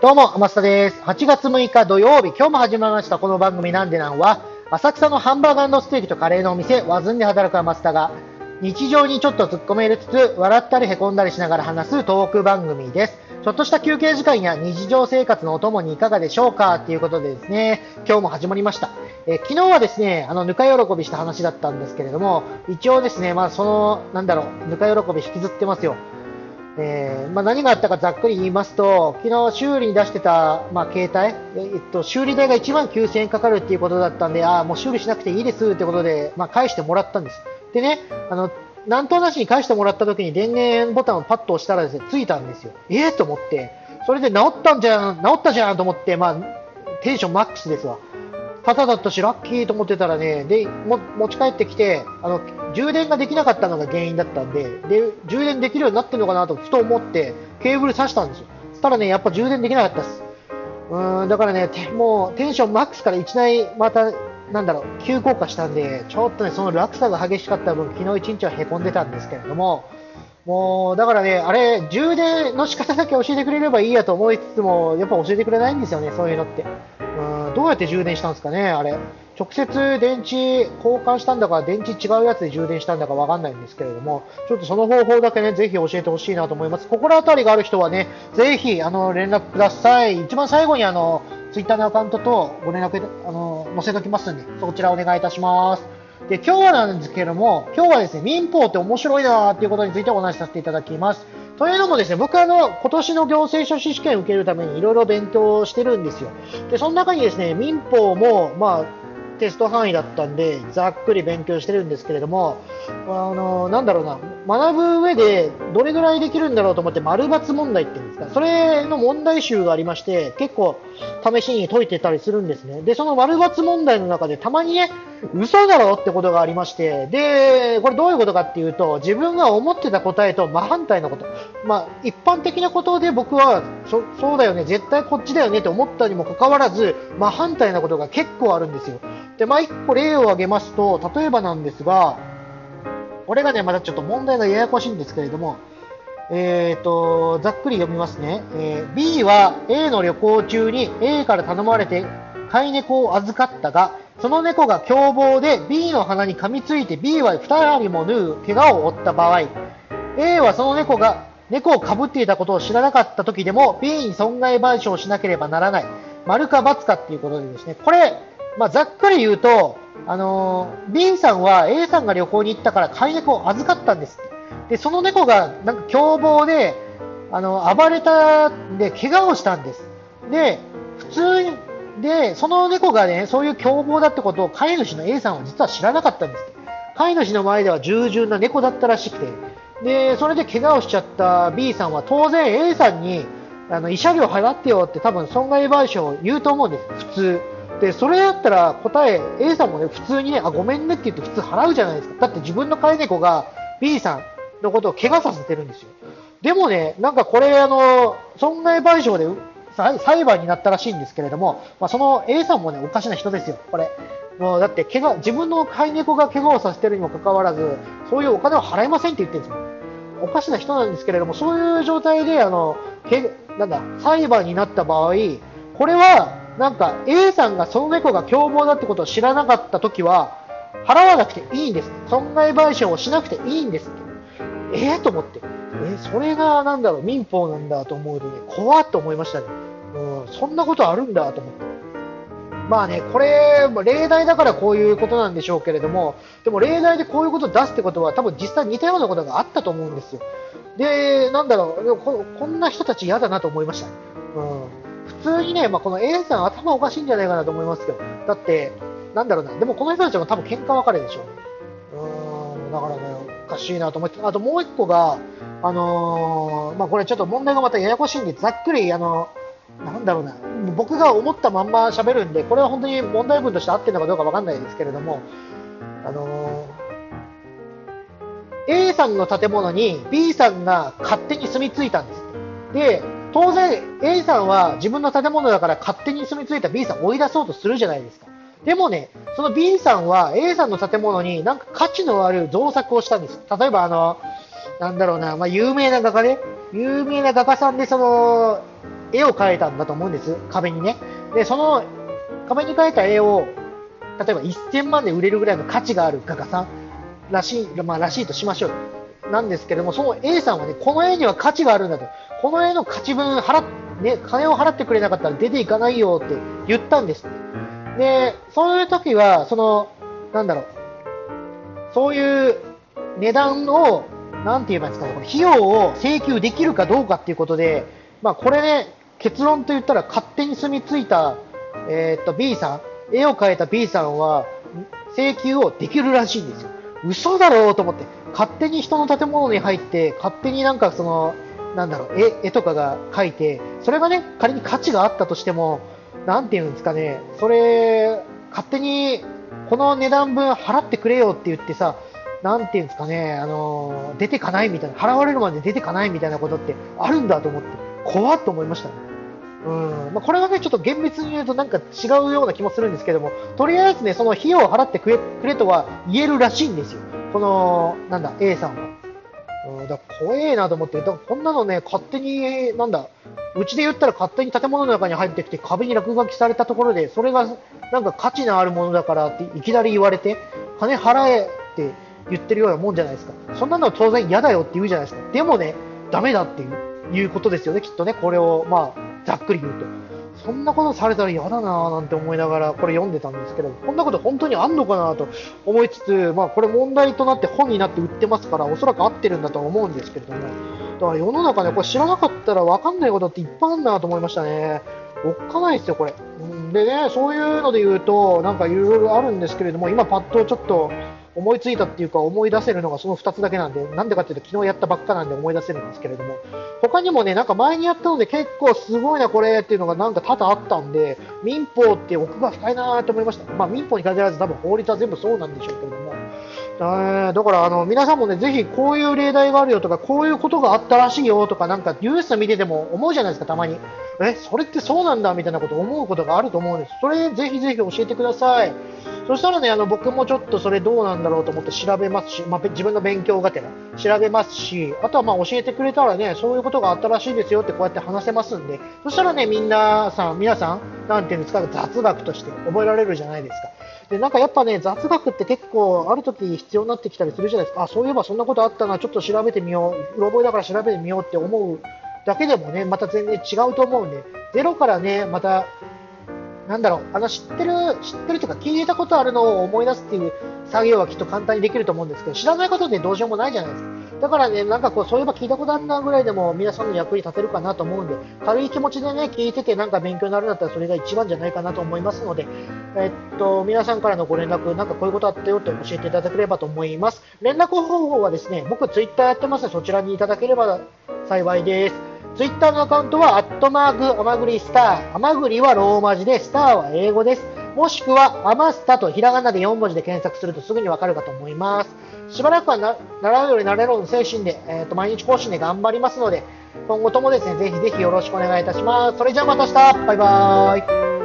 どうも、天下です。8月6日土曜日、今日も始まりましたこの番組なんでなんは、浅草のハンバーガーステーキとカレーのお店、ワズンで働く天下が、日常にちょっと突っ込めるつつ、笑ったり凹んだりしながら話すトーク番組です。ちょっとした休憩時間や日常生活のお供にいかがでしょうか？ということでですね、今日も始まりました。え昨日はですね、あの、ぬか喜びした話だったんですけれども、一応ですね、まあ、その、なんだろう、ぬか喜び引きずってますよ。えー、まあ、何があったかざっくり言いますと、昨日修理に出してた、まあ、携帯、えっと、修理代が1万9000円かかるっていうことだったんで、あ、もう修理しなくていいですってことで、まあ、返してもらったんです。でね、あの、なんとなしに返してもらった時に電源ボタンをパッと押したらですね、ついたんですよ。ええー、と思って、それで治ったんじゃん、治ったじゃんと思って、まあ、テンションマックスですわ。ただだったし、ラッキーと思ってたらね、で、も持ち帰ってきて、あの、充電ができなかったのが原因だったんで、で、充電できるようになってるのかなとふと思って、ケーブル挿したんですよ。したらね、やっぱ充電できなかったです。うん、だからね、もうテンションマックスから1台また、なんだろう、急降下したんで、ちょっとね、その落差が激しかった分、昨日1日は凹んでたんですけれども、もう、だからね、あれ、充電の仕方だけ教えてくれればいいやと思いつつも、やっぱ教えてくれないんですよね、そういうのって。うん、どうやって充電したんですかね、あれ。直接電池交換したんだか、電池違うやつで充電したんだかわかんないんですけれども、ちょっとその方法だけね、ぜひ教えてほしいなと思います。心当たりがある人はね、ぜひ、あの、連絡ください。一番最後にあの、ツイッターのアカウントとご連絡、あの、載せときますんで、そちらお願いいたします。で、今日はなんですけども、今日はですね、民法って面白いなーっていうことについてお話しさせていただきます。というのもですね、僕はあの、今年の行政書士試験を受けるためにいろいろ勉強してるんですよ。で、その中にですね、民法も、まあ、テスト範囲だったんで、ざっくり勉強してるんですけれども、あの、なんだろうな、学ぶ上でどれぐらいできるんだろうと思って、丸抜問題っていうんですか、それの問題集がありまして、結構試しに解いてたりするんですね。で、その丸抜問題の中でたまにね、嘘だろってことがありまして、で、これどういうことかっていうと、自分が思ってた答えと真反対のこと。まあ、一般的なことで僕は、そそうだよね、絶対こっちだよねって思ったにもかかわらず、真反対なことが結構あるんですよ。で、まあ、一個例を挙げますと、例えばなんですが、これがね、まだちょっと問題がややこしいんですけれども、えーと、ざっくり読みますね、えー、B は A の旅行中に A から頼まれて飼い猫を預かったが、その猫が凶暴で B の鼻に噛みついて B は2人も縫う怪我を負った場合、A はその猫が猫をかぶっていたことを知らなかった時でも B に損害賠償をしなければならない。丸か×かっていうことでですね、これ、まあ、ざっくり言うと、あのー、B さんは A さんが旅行に行ったから飼い猫を預かったんですで、その猫がなんか凶暴で、あの、暴れたんで、怪我をしたんです。で、普通に、で、その猫がね、そういう凶暴だってことを飼い主の A さんは実は知らなかったんです。飼い主の前では従順な猫だったらしくて、で、それで怪我をしちゃった B さんは当然 A さんに、あの、慰謝料払ってよって多分損害賠償を言うと思うんです、普通。で、それだったら答え、A さんもね、普通にね、あ、ごめんねって言って普通払うじゃないですか。だって自分の飼い猫が B さんのことを怪我させてるんですよ。でもね、なんかこれ、あの、損害賠償で裁判になったらしいんですけれども、まあ、その A さんもね、おかしな人ですよ、これ。もうだって怪我、自分の飼い猫が怪我をさせてるにもかかわらず、そういうお金を払いませんって言ってるんですよ。おかしな人なんですけれども、そういう状態で、あの、けなんだ、裁判になった場合、これは、なんか A さんがその猫が凶暴だってことを知らなかったときは、払わなくていいんです。損害賠償をしなくていいんです。ええー、と思って。え、それがなんだろう、民法なんだと思うとね、怖っと思いましたね。うん、そんなことあるんだと思って。まあね、これ、例題だからこういうことなんでしょうけれども、でも例題でこういうことを出すってことは、多分実際似たようなことがあったと思うんですよ。で、なんだろう、ここんな人たち嫌だなと思いました。うん、普通にね、まあ、この A さん頭おかしいんじゃないかなと思いますけど、だって、なんだろうな、でもこの人たちも多分喧嘩別れでしょうだからね、おかしいなと思って、あともう一個が、あのー、まあ、これちょっと問題がまたややこしいんで、ざっくり、あの、なんだろうな、僕が思ったまんま喋るんで、これは本当に問題文として合ってるのかどうかわかんないですけれども、あのー、A さんの建物に B さんが勝手に住み着いたんです。で、当然 A さんは自分の建物だから勝手に住み着いた B さんを追い出そうとするじゃないですか。でもね、その B さんは A さんの建物になんか価値のある造作をしたんです。例えばあの、なんだろうな、まあ、有名な画家ね、有名な画家さんでその、絵を描いたんだと思うんです、壁にね。で、その壁に描いた絵を、例えば1000万で売れるぐらいの価値がある画家さんらしい、まあ、らしいとしましょう。なんですけども、その A さんはね、この絵には価値があるんだと。この絵の価値分払っ、ね、金を払ってくれなかったら出ていかないよって言ったんです。で、そういう時は、その、なんだろう、そういう値段を、なんて言えばいいんですかね、この費用を請求できるかどうかっていうことで、まあこれね、結論と言ったら勝手に住み着いた、えー、っと B さん、絵を描いた B さんは請求をできるらしいんですよ。嘘だろうと思って、勝手に人の建物に入って、勝手になんかその、なんだろう、絵絵とかが描いて、それがね、仮に価値があったとしても、なんていうんですかね、それ、勝手にこの値段分払ってくれよって言ってさ、なんていうんですかね、あの出てかないみたいな、払われるまで出てかないみたいなことってあるんだと思って、怖っと思いましたね。うんまあ、これはね、ちょっと厳密に言うとなんか違うような気もするんですけども、とりあえずね、その費用を払ってくれくれとは言えるらしいんですよ。この、なんだ、A さんは。うん、だ怖えなと思って、だこんなのね、勝手に、なんだ、うちで言ったら勝手に建物の中に入ってきて壁に落書きされたところで、それがなんか価値のあるものだからっていきなり言われて、金払えって言ってるようなもんじゃないですか。そんなのは当然嫌だよって言うじゃないですか。でもね、ダメだっていういうことですよね、きっとね。これを、まあ、ざっくり言うと。そんなことされたら嫌だなぁなんて思いながらこれ読んでたんですけど、こんなこと本当にあんのかなと思いつつ、まあこれ問題となって本になって売ってますから、おそらく合ってるんだと思うんですけれども、だから世の中ね、これ知らなかったら分かんないことっていっぱいあるなと思いましたね。おっかないですよ、これ。でね、そういうので言うと、なんかいろいろあるんですけれども、今パッとちょっと思いついたっていうか思い出せるのがその2つだけなんで、なんでかっていうと昨日やったばっかなんで思い出せるんですけれども、他にもね、なんか前にやったので結構すごいなこれっていうのがなんか多々あったんで、民法って奥が深いなと思いました。まあ民法に限らず多分法律は全部そうなんでしょうけれども、だからあの皆さんもね、ぜひこういう例題があるよとか、こういうことがあったらしいよとか、なんかニュース見てても思うじゃないですか、たまに。え、それってそうなんだみたいなこと思うことがあると思うんです。それぜひぜひ教えてください。そしたらね、あの僕もちょっとそれどうなんだろうと思って調べますし、まあ、自分の勉強がてら調べますし、あとはまあ教えてくれたらね、そういうことがあったらしいですよってこうやって話せますんで、そしたらね、みんなさん、皆さん、なていうんですか、雑学として覚えられるじゃないですか。で、なんかやっぱね、雑学って結構ある時必要になってきたりするじゃないですか。あ、そういえばそんなことあったな、ちょっと調べてみよう。うろ覚えだから調べてみようって思うだけでもね、また全然違うと思うんで、ゼロからね、またなんだろう、あの知ってる、知ってるというか聞いたことあるのを思い出すっていう作業はきっと簡単にできると思うんですけど、知らないことでどうしようもないじゃないですか。だからね、なんかこう、そういえば聞いたことあるなぐらいでも皆さんの役に立てるかなと思うんで、軽い気持ちでね、聞いててなんか勉強になるんだったらそれが一番じゃないかなと思いますので、えっと、皆さんからのご連絡、なんかこういうことあったよって教えていただければと思います。連絡方法はですね、僕ツイッターやってますので、そちらにいただければ幸いです。ツイッターのアカウントは、アットマーク、アマグリスター。アマグリはローマ字で、スターは英語です。もしくは、アマスタとひらがなで4文字で検索するとすぐにわかるかと思います。しばらくはな習うようになれるの精神で、えっ、ー、と、毎日更新で頑張りますので、今後ともですね、ぜひぜひよろしくお願いいたします。それじゃあまた明日バイバーイ